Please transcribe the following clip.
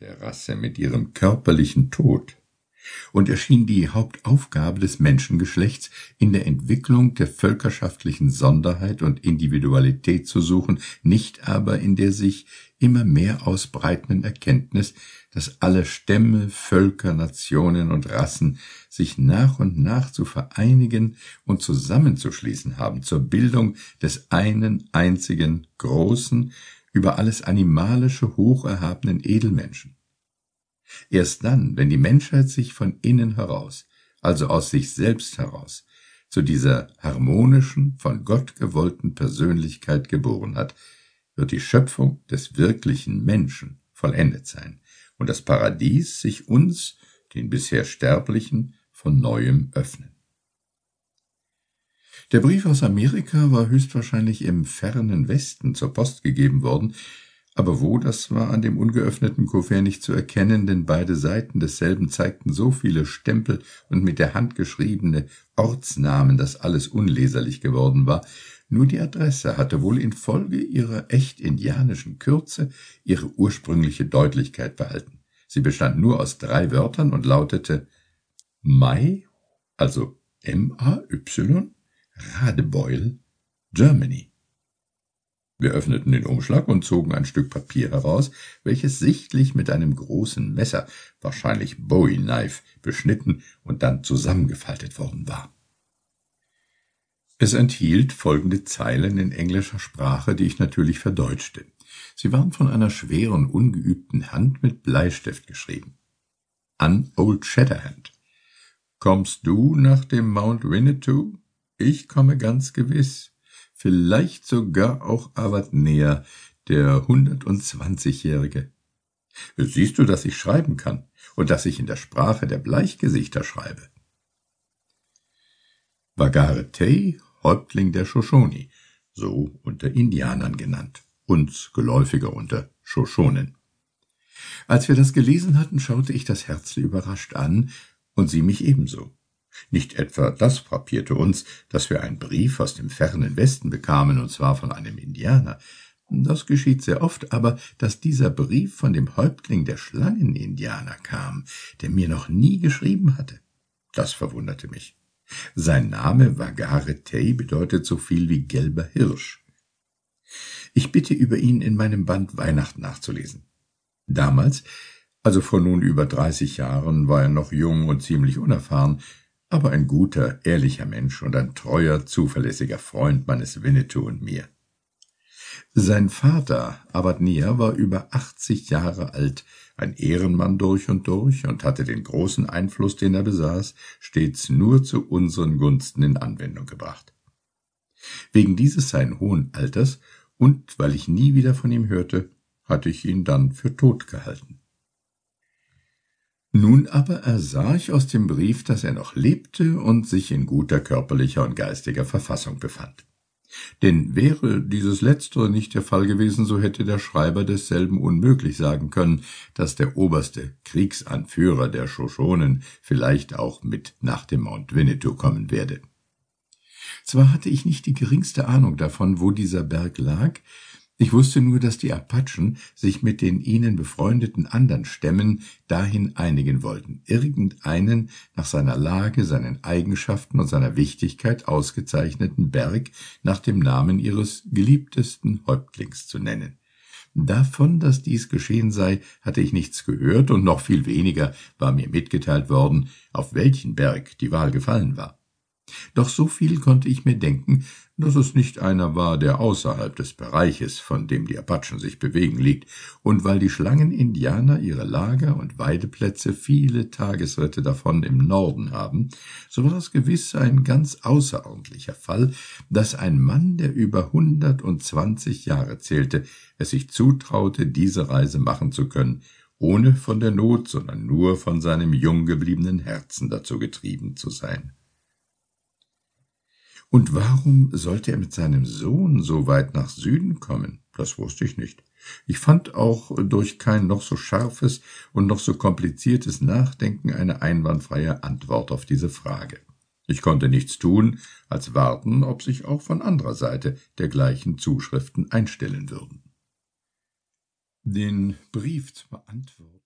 der Rasse mit ihrem körperlichen Tod und erschien die Hauptaufgabe des Menschengeschlechts in der Entwicklung der völkerschaftlichen Sonderheit und Individualität zu suchen, nicht aber in der sich immer mehr ausbreitenden Erkenntnis, dass alle Stämme, Völker, Nationen und Rassen sich nach und nach zu vereinigen und zusammenzuschließen haben zur Bildung des einen einzigen großen, über alles Animalische hocherhabenen Edelmenschen. Erst dann, wenn die Menschheit sich von innen heraus, also aus sich selbst heraus, zu dieser harmonischen, von Gott gewollten Persönlichkeit geboren hat, wird die Schöpfung des wirklichen Menschen vollendet sein und das Paradies sich uns, den bisher Sterblichen, von neuem öffnen. Der Brief aus Amerika war höchstwahrscheinlich im fernen Westen zur Post gegeben worden, aber wo, das war an dem ungeöffneten Kuvert nicht zu erkennen, denn beide Seiten desselben zeigten so viele Stempel und mit der Hand geschriebene Ortsnamen, dass alles unleserlich geworden war. Nur die Adresse hatte wohl infolge ihrer echt indianischen Kürze ihre ursprüngliche Deutlichkeit behalten. Sie bestand nur aus drei Wörtern und lautete Mai, also M-A-Y, Radebeul, Germany. Wir öffneten den Umschlag und zogen ein Stück Papier heraus, welches sichtlich mit einem großen Messer, wahrscheinlich Bowie Knife, beschnitten und dann zusammengefaltet worden war. Es enthielt folgende Zeilen in englischer Sprache, die ich natürlich verdeutschte. Sie waren von einer schweren, ungeübten Hand mit Bleistift geschrieben. An Old Shatterhand. Kommst du nach dem Mount Winnetou? Ich komme ganz gewiss, vielleicht sogar auch Avat näher, der hundertundzwanzigjährige. Siehst du, dass ich schreiben kann und dass ich in der Sprache der Bleichgesichter schreibe? Bagare Tei, Häuptling der Shoshoni, so unter Indianern genannt, uns geläufiger unter Shoshonen. Als wir das gelesen hatten, schaute ich das Herzli überrascht an und sie mich ebenso. Nicht etwa das frappierte uns, dass wir einen Brief aus dem fernen Westen bekamen, und zwar von einem Indianer. Das geschieht sehr oft, aber dass dieser Brief von dem Häuptling der Schlangenindianer kam, der mir noch nie geschrieben hatte, das verwunderte mich. Sein Name Vagare Tei bedeutet so viel wie gelber Hirsch. Ich bitte über ihn in meinem Band Weihnachten nachzulesen. Damals, also vor nun über dreißig Jahren, war er noch jung und ziemlich unerfahren, aber ein guter, ehrlicher Mensch und ein treuer, zuverlässiger Freund meines Winnetou und mir. Sein Vater, Abadnia, war über achtzig Jahre alt, ein Ehrenmann durch und durch und hatte den großen Einfluss, den er besaß, stets nur zu unseren Gunsten in Anwendung gebracht. Wegen dieses seinen hohen Alters und weil ich nie wieder von ihm hörte, hatte ich ihn dann für tot gehalten. Nun aber ersah ich aus dem Brief, dass er noch lebte und sich in guter körperlicher und geistiger Verfassung befand. Denn wäre dieses Letztere nicht der Fall gewesen, so hätte der Schreiber desselben unmöglich sagen können, dass der oberste Kriegsanführer der Shoshonen vielleicht auch mit nach dem Mount Winnetou kommen werde. Zwar hatte ich nicht die geringste Ahnung davon, wo dieser Berg lag, ich wusste nur, dass die Apachen sich mit den ihnen befreundeten anderen Stämmen dahin einigen wollten, irgendeinen nach seiner Lage, seinen Eigenschaften und seiner Wichtigkeit ausgezeichneten Berg nach dem Namen ihres geliebtesten Häuptlings zu nennen. Davon, dass dies geschehen sei, hatte ich nichts gehört, und noch viel weniger war mir mitgeteilt worden, auf welchen Berg die Wahl gefallen war. Doch so viel konnte ich mir denken, dass es nicht einer war, der außerhalb des Bereiches, von dem die Apachen sich bewegen, liegt, und weil die Schlangenindianer ihre Lager und Weideplätze viele Tagesritte davon im Norden haben, so war es gewiss ein ganz außerordentlicher Fall, dass ein Mann, der über hundertundzwanzig Jahre zählte, es sich zutraute, diese Reise machen zu können, ohne von der Not, sondern nur von seinem jung gebliebenen Herzen dazu getrieben zu sein. Und warum sollte er mit seinem Sohn so weit nach Süden kommen? Das wusste ich nicht. Ich fand auch durch kein noch so scharfes und noch so kompliziertes Nachdenken eine einwandfreie Antwort auf diese Frage. Ich konnte nichts tun, als warten, ob sich auch von anderer Seite dergleichen Zuschriften einstellen würden. Den Brief zu beantworten